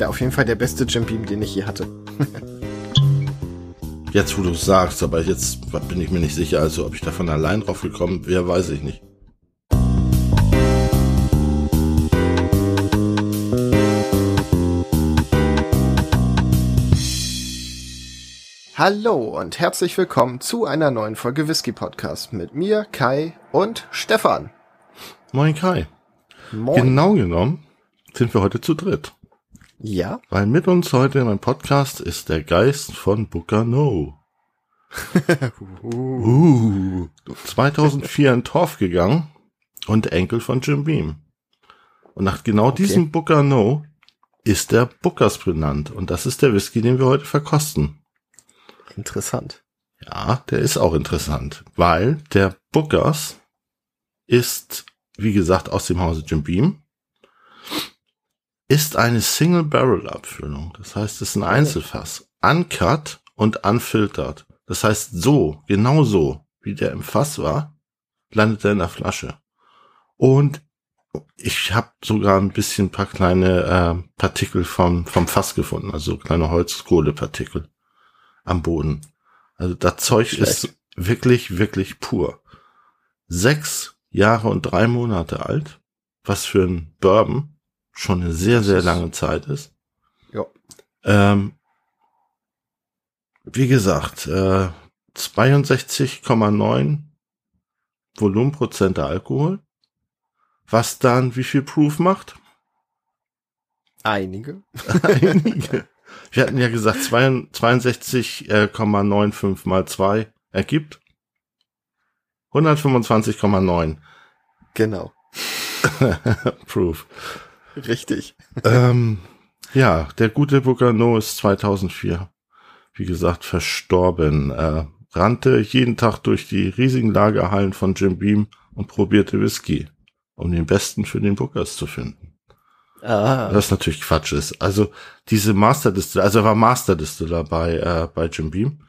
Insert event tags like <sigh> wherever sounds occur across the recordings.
Der auf jeden Fall der beste Jim Beam, den ich je hatte. <laughs> jetzt, wo du es sagst, aber jetzt bin ich mir nicht sicher. Also, ob ich davon allein drauf gekommen wäre, weiß ich nicht. Hallo und herzlich willkommen zu einer neuen Folge Whisky Podcast mit mir, Kai und Stefan. Moin Kai. Moin. Genau genommen sind wir heute zu dritt. Ja. Weil mit uns heute in meinem Podcast ist der Geist von Booker No. <laughs> uh, 2004 in Torf gegangen und Enkel von Jim Beam. Und nach genau Okay. diesem Booker No ist der Bookers benannt. Und das ist der Whisky, den wir heute verkosten. Interessant. Ja, der ist auch interessant, weil der Bookers ist, wie gesagt, aus dem Hause Jim Beam, ist eine Single Barrel Abfüllung. Das heißt, es ist ein Einzelfass. Uncut und unfiltert. Das heißt, so, genau so, wie der im Fass war, landet er in der Flasche. Und ich habe sogar ein bisschen paar kleine äh, Partikel vom, vom Fass gefunden, also kleine Holzkohlepartikel am Boden. Also das Zeug Schlecht. ist wirklich, wirklich pur. Sechs Jahre und drei Monate alt, was für ein Bourbon schon eine sehr, sehr lange Zeit ist. Ja. Ähm, wie gesagt, äh, 62,9 Volumenprozent der Alkohol. Was dann wie viel Proof macht? Einige. Einige. Wir hatten ja gesagt, 62,95 mal 2 ergibt 125,9 Genau. <laughs> Proof. Richtig. ähm, ja, der gute Booker No ist 2004, wie gesagt, verstorben. Äh, rannte jeden Tag durch die riesigen Lagerhallen von Jim Beam und probierte Whisky, um den besten für den Bookers zu finden. Ah. Was natürlich Quatsch ist. Also diese Master Distiller, also er war Master Distiller bei, äh, bei Jim Beam.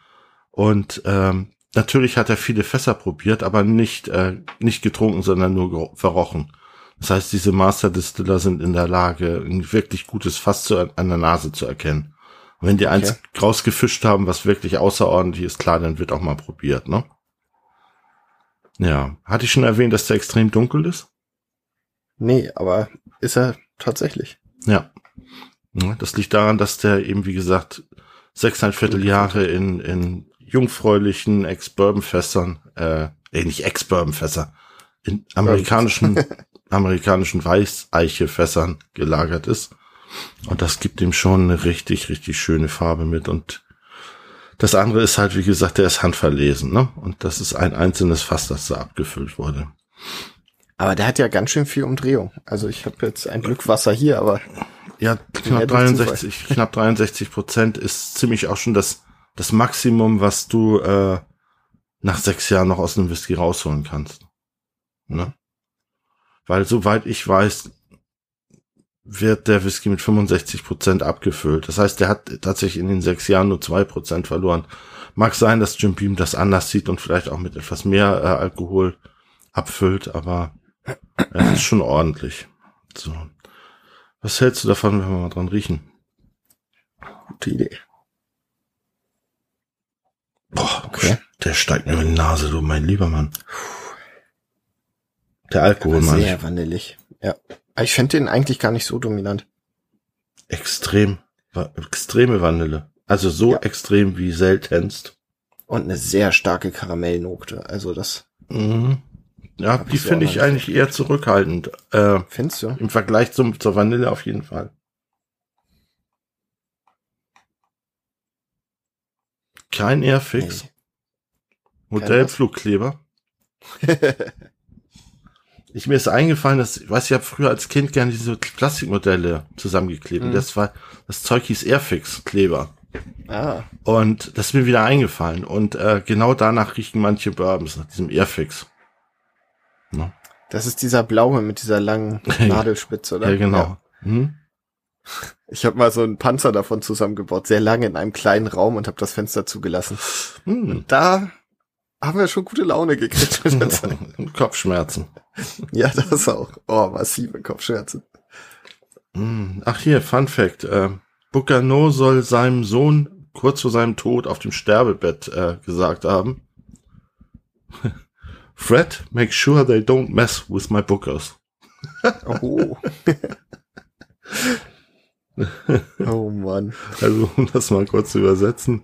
Und ähm, natürlich hat er viele Fässer probiert, aber nicht, äh, nicht getrunken, sondern nur verrochen. Das heißt, diese Master Distiller sind in der Lage, ein wirklich gutes Fass zu, an der Nase zu erkennen. Und wenn die eins rausgefischt haben, was wirklich außerordentlich ist, klar, dann wird auch mal probiert, ne? Ja. Hatte ich schon erwähnt, dass der extrem dunkel ist? Nee, aber ist er tatsächlich. Ja. Das liegt daran, dass der eben, wie gesagt, sechseinhalb Vierteljahre in, in jungfräulichen Ex-Bourbon-Fässern, äh, äh, nicht Ex-Bourbon-Fässer, in amerikanischen, <laughs> amerikanischen Weißeiche-Fässern gelagert ist. Und das gibt ihm schon eine richtig, richtig schöne Farbe mit. Und das andere ist halt, wie gesagt, der ist handverlesen, ne? Und das ist ein einzelnes Fass, das da abgefüllt wurde. Aber der hat ja ganz schön viel Umdrehung. Also ich habe jetzt ein Glück Wasser hier, aber Ja, knapp durch 63, knapp 63 Prozent ist ziemlich auch schon das, das Maximum, was du äh, nach sechs Jahren noch aus einem Whisky rausholen kannst. Ne? Weil soweit ich weiß, wird der Whisky mit 65 Prozent abgefüllt. Das heißt, der hat tatsächlich in den sechs Jahren nur zwei Prozent verloren. Mag sein, dass Jim Beam das anders sieht und vielleicht auch mit etwas mehr äh, Alkohol abfüllt, aber es ist schon ordentlich. So. Was hältst du davon, wenn wir mal dran riechen? gute Idee. Boah, Okay. der steigt mir in die Nase, du mein lieber Mann. Der Alkohol, Mann. Sehr vanillig. Ja. Ich finde den eigentlich gar nicht so dominant. Extrem, extreme Vanille. Also so Ja. extrem wie seltenst. Und eine sehr starke Karamellnote. Also das Mhm. Ja, die ich finde ich eigentlich eher zurückhaltend. Äh, findest du? Im Vergleich zum, zur Vanille auf jeden Fall. Kein Airfix. Nee. Modellflugkleber. <laughs> Ich, mir ist eingefallen, dass, ich weiß, ich habe früher als Kind gerne diese Plastikmodelle zusammengeklebt. Und Mhm. Das war, das Zeug hieß Airfix-Kleber. Ah, Und das ist mir wieder eingefallen. Und äh, genau danach riechen manche Bourbons, nach diesem Airfix. Ne? das ist dieser blaue mit dieser langen <laughs> Nadelspitze, oder? Ja, genau. Hm? Ich habe mal so einen Panzer davon zusammengebaut, sehr lange in einem kleinen Raum und habe das Fenster zugelassen. Hm. Da haben wir schon gute Laune gekriegt. <laughs> Kopfschmerzen. <laughs> ja, das auch. Oh, massive Kopfschmerzen. Hm, Ach hier, Fun Fact. Äh, Bucano soll seinem Sohn kurz vor seinem Tod auf dem Sterbebett äh, gesagt haben. <laughs> Fred, make sure they don't mess with my bookers. Oh. <laughs> oh Mann. Also, um das mal kurz zu übersetzen.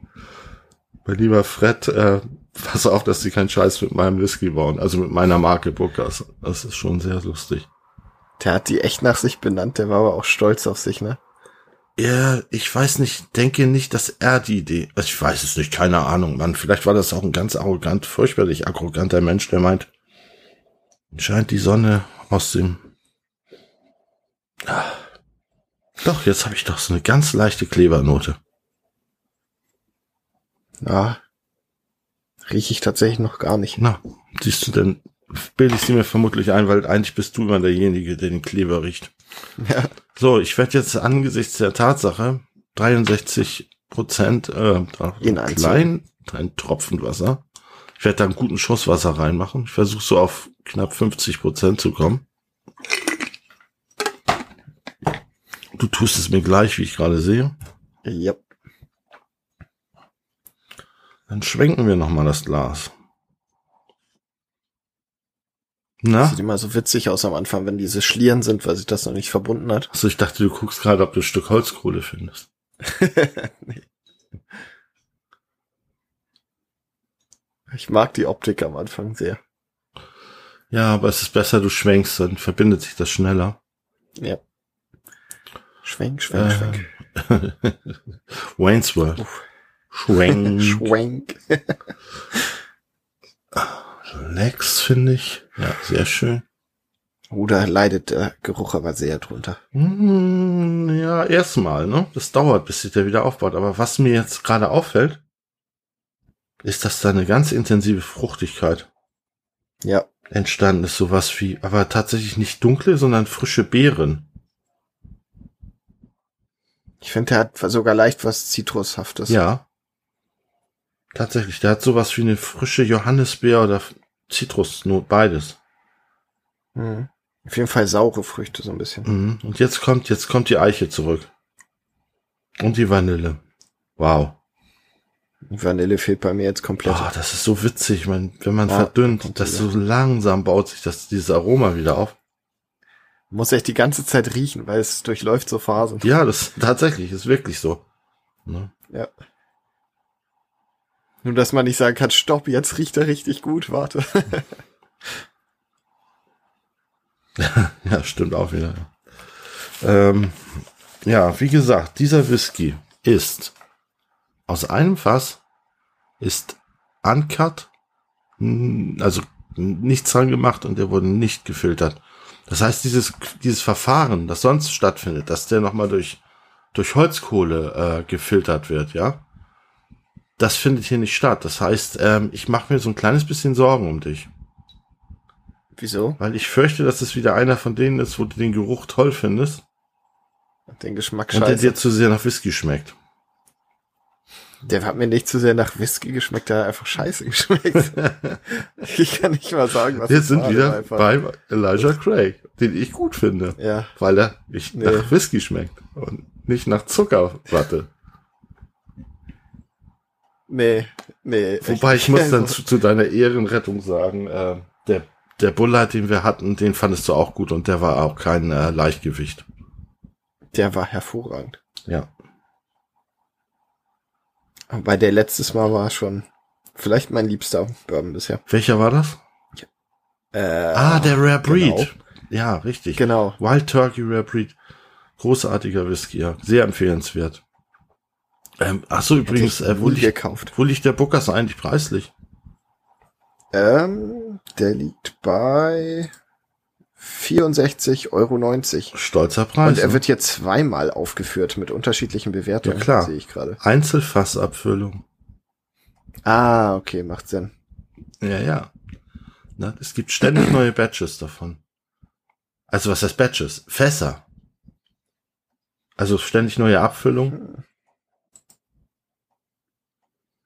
Mein lieber Fred, äh, pass auf, dass sie keinen Scheiß mit meinem Whisky bauen. Also mit meiner Marke Bookers. Das ist schon sehr lustig. Der hat die echt nach sich benannt, der war aber auch stolz auf sich, ne? Ja, ich weiß nicht, denke nicht, dass er die Idee, also ich weiß es nicht, keine Ahnung, Mann. Vielleicht war das auch ein ganz arrogant, furchtbarlich arroganter Mensch, der meint, scheint die Sonne aus dem, ah. doch, jetzt habe ich doch so eine ganz leichte Klebernote. Ja. Rieche ich tatsächlich noch gar nicht. Na, siehst du denn, bilde ich sie mir vermutlich ein, weil eigentlich bist du immer derjenige, der den Kleber riecht. Ja. So, ich werde jetzt angesichts der Tatsache 63 Prozent äh, In ein klein, ein Tropfen Wasser. Ich werde da einen guten Schuss Wasser reinmachen. Ich versuche so auf knapp 50 Prozent zu kommen. Du tust es mir gleich, wie ich gerade sehe. Ja. Dann schwenken wir noch mal das Glas. Na? Sieht immer so witzig aus am Anfang, wenn diese Schlieren sind, weil sich das noch nicht verbunden hat. Achso, ich dachte, du guckst gerade, ob du ein Stück Holzkohle findest. <laughs> nee. Ich mag die Optik am Anfang sehr. Ja, aber es ist besser, du schwenkst, dann verbindet sich das schneller. Ja. Schwenk, schwenk, Äh, schwenk. <laughs> Wayne's World. Uff. Schwenk. <laughs> Schwenk. <laughs> Lex, finde ich. Ja, sehr schön. Da leidet der Geruch aber sehr drunter. Hm, ja, erstmal, ne? Das dauert, bis sich der wieder aufbaut. Aber was mir jetzt gerade auffällt, ist, dass da eine ganz intensive Fruchtigkeit Ja. entstanden ist. Sowas wie, aber tatsächlich nicht dunkle, sondern frische Beeren. Ich finde, der hat sogar leicht was Zitrushaftes. Ja. Tatsächlich, der hat sowas wie eine frische Johannisbeer oder Zitrusnot, beides. Mhm. Auf jeden Fall saure Früchte so ein bisschen. Mhm. Und jetzt kommt, jetzt kommt die Eiche zurück. Und die Vanille. Wow. Die Vanille fehlt bei mir jetzt komplett. Oh, das ist so witzig, man, wenn man Ja, verdünnt, das so langsam baut sich das, dieses Aroma wieder auf. Muss echt die ganze Zeit riechen, weil es durchläuft so Phasen. Ja, das tatsächlich ist wirklich so. Ne? Ja. Nur, dass man nicht sagen kann, stopp, jetzt riecht er richtig gut, warte. <laughs> Ja, stimmt auch wieder. Ähm, ja, wie gesagt, dieser Whisky ist aus einem Fass, ist uncut, also nichts dran gemacht und der wurde nicht gefiltert. Das heißt, dieses, dieses Verfahren, das sonst stattfindet, dass der nochmal durch, durch Holzkohle äh, gefiltert wird, ja, das findet hier nicht statt. Das heißt, ähm, ich mache mir so ein kleines bisschen Sorgen um dich. Wieso? Weil ich fürchte, dass es wieder einer von denen ist, wo du den Geruch toll findest Den Geschmack und der scheiße. dir zu sehr nach Whisky schmeckt. Der hat mir nicht zu sehr nach Whisky geschmeckt, der hat einfach scheiße <laughs> geschmeckt. ich kann nicht mal sagen, was Wir sind war, wieder einfach. bei Elijah Craig, den ich gut finde, Ja, weil er nicht Nee. nach Whisky schmeckt und nicht nach Zuckerwatte. Nee, nee. Wobei ich <laughs> muss dann also, zu, zu deiner Ehrenrettung sagen, äh, der, der Bullard, den wir hatten, den fandest du auch gut und der war auch kein äh, Leichtgewicht. Der war hervorragend. Ja. Wobei der letztes Mal war schon vielleicht mein liebster Bourbon bisher. Welcher war das? Äh, ah, der Rare Breed. genau. Ja, richtig. Genau. Wild Turkey Rare Breed. Großartiger Whisky, ja. Sehr empfehlenswert. Ähm, ach so, übrigens, äh, wo, liegt, gekauft. wo liegt der Bookers eigentlich preislich? Ähm, der liegt bei 64,90 Euro. Stolzer Preis. Und er ne? wird hier zweimal aufgeführt mit unterschiedlichen Bewertungen. Ja, klar. Sehe ich gerade. Einzelfassabfüllung. Ah, okay, macht Sinn. Ja, ja. Na, es gibt ständig <clears throat> neue Batches davon. Also was heißt Batches? Fässer. Also ständig neue Abfüllung.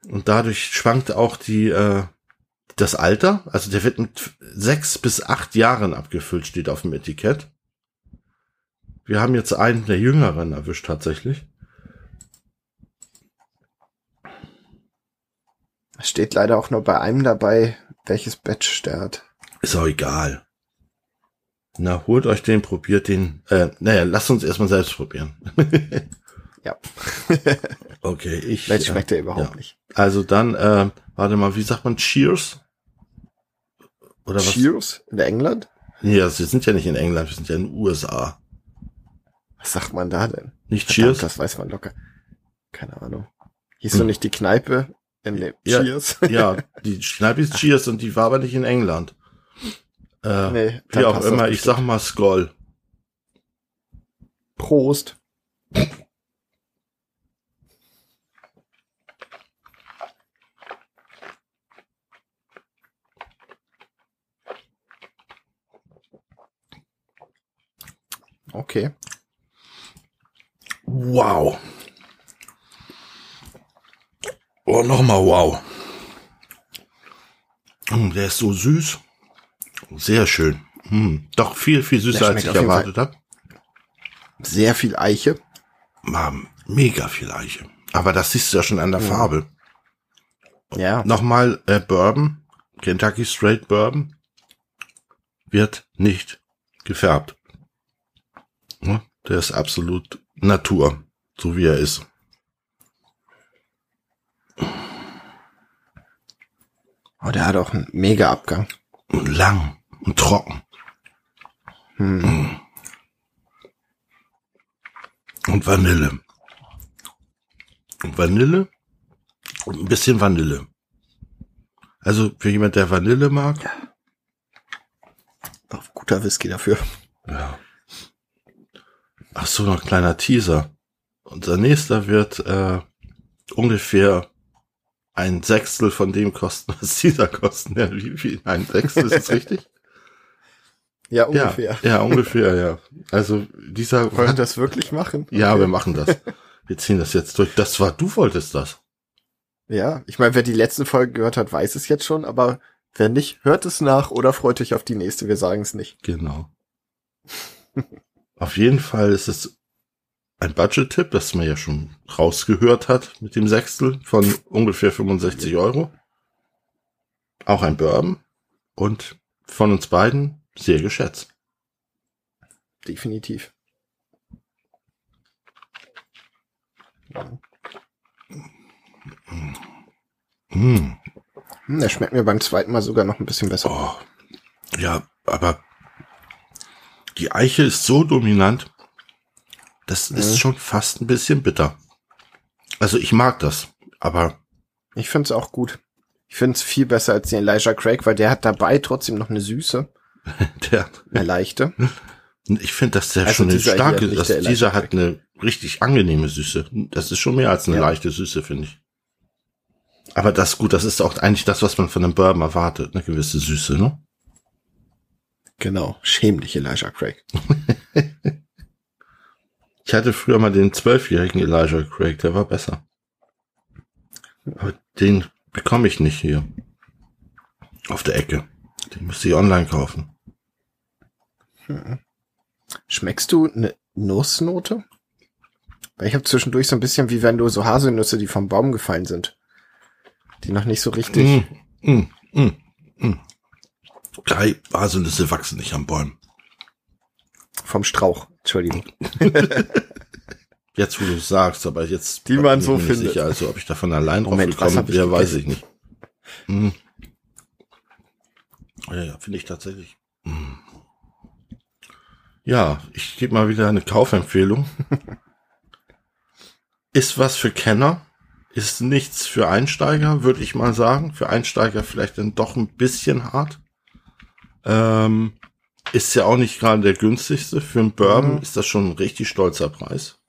Und dadurch schwankt auch die äh, das Alter. Also der wird mit sechs bis acht Jahren abgefüllt, steht auf dem Etikett. wir haben jetzt einen der Jüngeren erwischt tatsächlich. Es steht leider auch nur bei einem dabei, welches Batch der hat. Ist auch egal. Na, holt euch den, probiert den. Äh, naja, lasst uns erstmal selbst probieren. <laughs> Ja. <laughs> okay, ich. Vielleicht schmeckt er überhaupt ja. nicht. Also dann, äh, warte mal, wie sagt man Cheers? Oder was? Cheers in England? Also wir sind ja nicht in England, wir sind ja in den USA. Was sagt man da denn? Nicht Cheers? Das weiß man locker. Keine Ahnung. Hieß hm. so nicht die Kneipe in dem ja, Cheers? ja, <laughs> die Kneipe ist Cheers und die war aber nicht in England. Äh, nee, wie auch immer, ich sag mal Skoll. Prost. Okay. Wow. Oh, nochmal wow. Mm, der ist so süß. Sehr schön. Hm, doch viel, viel süßer, als ich erwartet habe. Sehr viel Eiche. Mann, mega viel Eiche. Aber das siehst du ja schon an der ja. Farbe. Ja. Nochmal äh, Bourbon, Kentucky Straight Bourbon, wird nicht gefärbt. Der ist absolut Natur, so wie er ist. Oh, der hat auch einen mega Abgang. Lang und trocken. Hm. Und Vanille. Und Vanille und ein bisschen Vanille. Also für jemand, der Vanille mag. Ja. Auch guter Whisky dafür. Ja. Ach so, noch ein kleiner Teaser. Unser nächster wird äh, ungefähr ein Sechstel von dem kosten, was dieser kosten. Ja, wie viel? Ein Sechstel, ist das richtig? <laughs> Ja, ungefähr. Ja, ja, ungefähr, ja. Also dieser. Wollen wir das wirklich machen? Okay. Ja, wir machen das. Wir ziehen das jetzt durch. Das war, du wolltest das. Ja, ich meine, wer die letzte Folge gehört hat, weiß es jetzt schon, aber wer nicht, hört es nach oder freut euch auf die nächste. Wir sagen es nicht. Genau. <laughs> Auf jeden Fall ist es ein Budget-Tipp, das man ja schon rausgehört hat mit dem Sechstel von ungefähr 65 Euro. Auch ein Bourbon und von uns beiden sehr geschätzt. Definitiv. Mm. Der schmeckt mir beim zweiten Mal sogar noch ein bisschen besser. Oh. Ja, aber die Eiche ist so dominant, das mhm. ist schon fast ein bisschen bitter. Also ich mag das, aber. Ich finde es auch gut. Ich finde es viel besser als den Elijah Craig, weil der hat dabei trotzdem noch eine Süße. <laughs> der. Eine leichte. <laughs> Ich finde, dass der also schon eine starke, dass dieser hat eine richtig angenehme Süße. Das ist schon mehr als eine ja. leichte Süße, finde ich. Aber das gut, das ist auch eigentlich das, was man von einem Bourbon erwartet, eine gewisse Süße, ne? Genau, schämlich Elijah Craig. <laughs> ich hatte früher mal den zwölfjährigen Elijah Craig, der war besser. Aber den bekomme ich nicht hier. Auf der Ecke. Den müsste ich online kaufen. Hm. Schmeckst du eine Nussnote? Weil ich habe zwischendurch so ein bisschen wie wenn du so Haselnüsse, die vom Baum gefallen sind. Die noch nicht so richtig. Mm, mm, mm, mm. Drei Haselnüsse wachsen nicht am Bäumen. Vom Strauch, Entschuldigung. <laughs> jetzt, wo du sagst, aber jetzt. Die man so findet. Sicher, also, ob ich davon allein drauf Moment, gekommen wäre, weiß ich nicht. Hm. Ja, ja, finde ich tatsächlich. Hm. Ja, ich gebe mal wieder eine Kaufempfehlung. <laughs> ist was für Kenner, ist nichts für Einsteiger, würde ich mal sagen. Für Einsteiger vielleicht dann doch ein bisschen hart. Ähm, ist ja auch nicht gerade der günstigste. Für einen Bourbon mhm. ist das schon ein richtig stolzer Preis.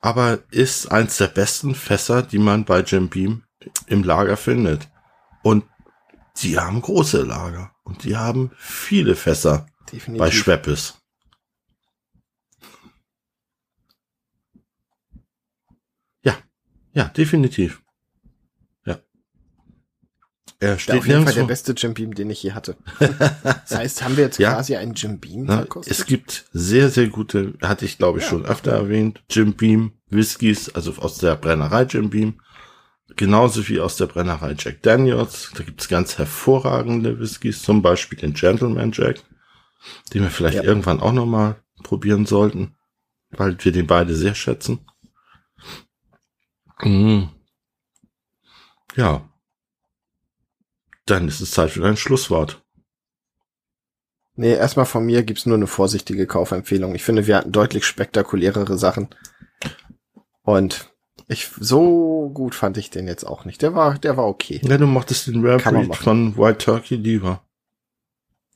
Aber ist eins der besten Fässer, die man bei Jim Beam im Lager findet. Und die haben große Lager. Und die haben viele Fässer Definitiv. bei Schweppes. Ja, ja, definitiv. Er steht auf jeden Fall der beste Jim Beam, den ich je hatte. Das heißt, haben wir jetzt <laughs> Ja. quasi einen Jim Beam Ne? verkostet? Es gibt sehr, sehr gute, hatte ich glaube ich Ja. schon öfter erwähnt, Jim Beam Whiskys, also aus der Brennerei Jim Beam. Genauso wie aus der Brennerei Jack Daniels. Da gibt's ganz hervorragende Whiskys, zum Beispiel den Gentleman Jack, den wir vielleicht Ja. irgendwann auch nochmal probieren sollten, weil wir den beide sehr schätzen. Mhm. Ja. Dann ist es Zeit für ein Schlusswort. Nee, erstmal von mir gibt's nur eine vorsichtige Kaufempfehlung. Ich finde, wir hatten deutlich spektakulärere Sachen. Und ich, so gut fand ich den jetzt auch nicht. Der war, der war okay. Ja, du mochtest den Rare von White Turkey lieber.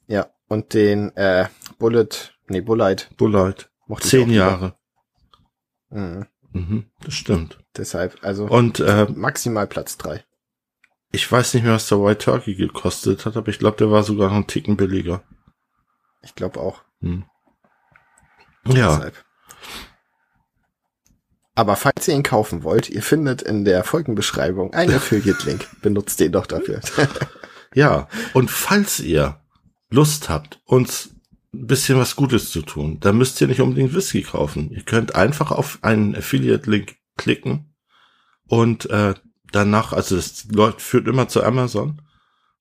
Ja. Und den, äh, Bullet, nee, Bullite Bullite. mochte Zehn. Jahre. Mhm. Mhm, das stimmt. Deshalb, also Und äh, maximal Platz drei. Ich weiß nicht mehr, was der White Turkey gekostet hat, aber ich glaube, der war sogar noch einen Ticken billiger. Ich glaube auch. Hm. Ja, Deshalb. Aber falls ihr ihn kaufen wollt, ihr findet in der Folgenbeschreibung einen <laughs> Affiliate-Link. Benutzt den doch dafür. <laughs> ja. Und falls ihr Lust habt, uns ein bisschen was Gutes zu tun, dann müsst ihr nicht unbedingt Whisky kaufen. Ihr könnt einfach auf einen Affiliate-Link klicken und äh, danach, also das läuft, führt immer zu Amazon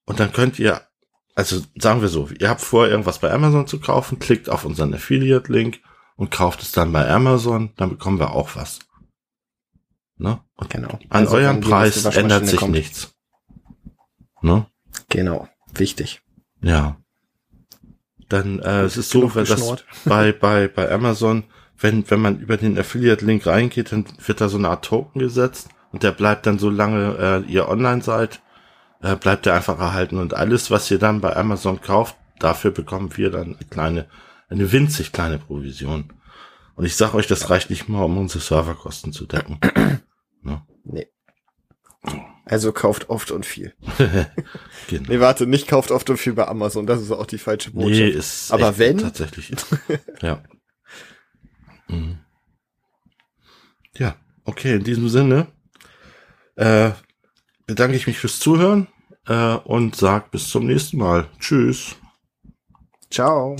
und dann könnt ihr, also sagen wir so, ihr habt vor, irgendwas bei Amazon zu kaufen, klickt auf unseren Affiliate-Link und kauft es dann bei Amazon, dann bekommen wir auch was. Ne? Und genau. an Also, die Preis ändert sich kommt. nichts. Ne? Genau. Wichtig. Ja. Dann äh, es ist so, wenn das <laughs> bei bei bei Amazon, wenn wenn man über den Affiliate-Link reingeht, dann wird da so eine Art Token gesetzt und der bleibt dann so lange äh, ihr online seid, äh, bleibt der einfach erhalten und alles, was ihr dann bei Amazon kauft, dafür bekommen wir dann eine kleine, eine winzig kleine Provision. Und ich sag euch, das reicht nicht mal, um unsere Serverkosten zu decken. <clears throat> ne? Nee. Also kauft oft und viel. <laughs> genau. Nee, warte, nicht kauft oft und viel bei Amazon. Das ist auch die falsche Botschaft. Nee, ist Aber wenn- tatsächlich. <laughs> ja. Mhm. Ja, okay, in diesem Sinne äh, bedanke ich mich fürs Zuhören äh, und sag bis zum nächsten Mal. Tschüss. Ciao.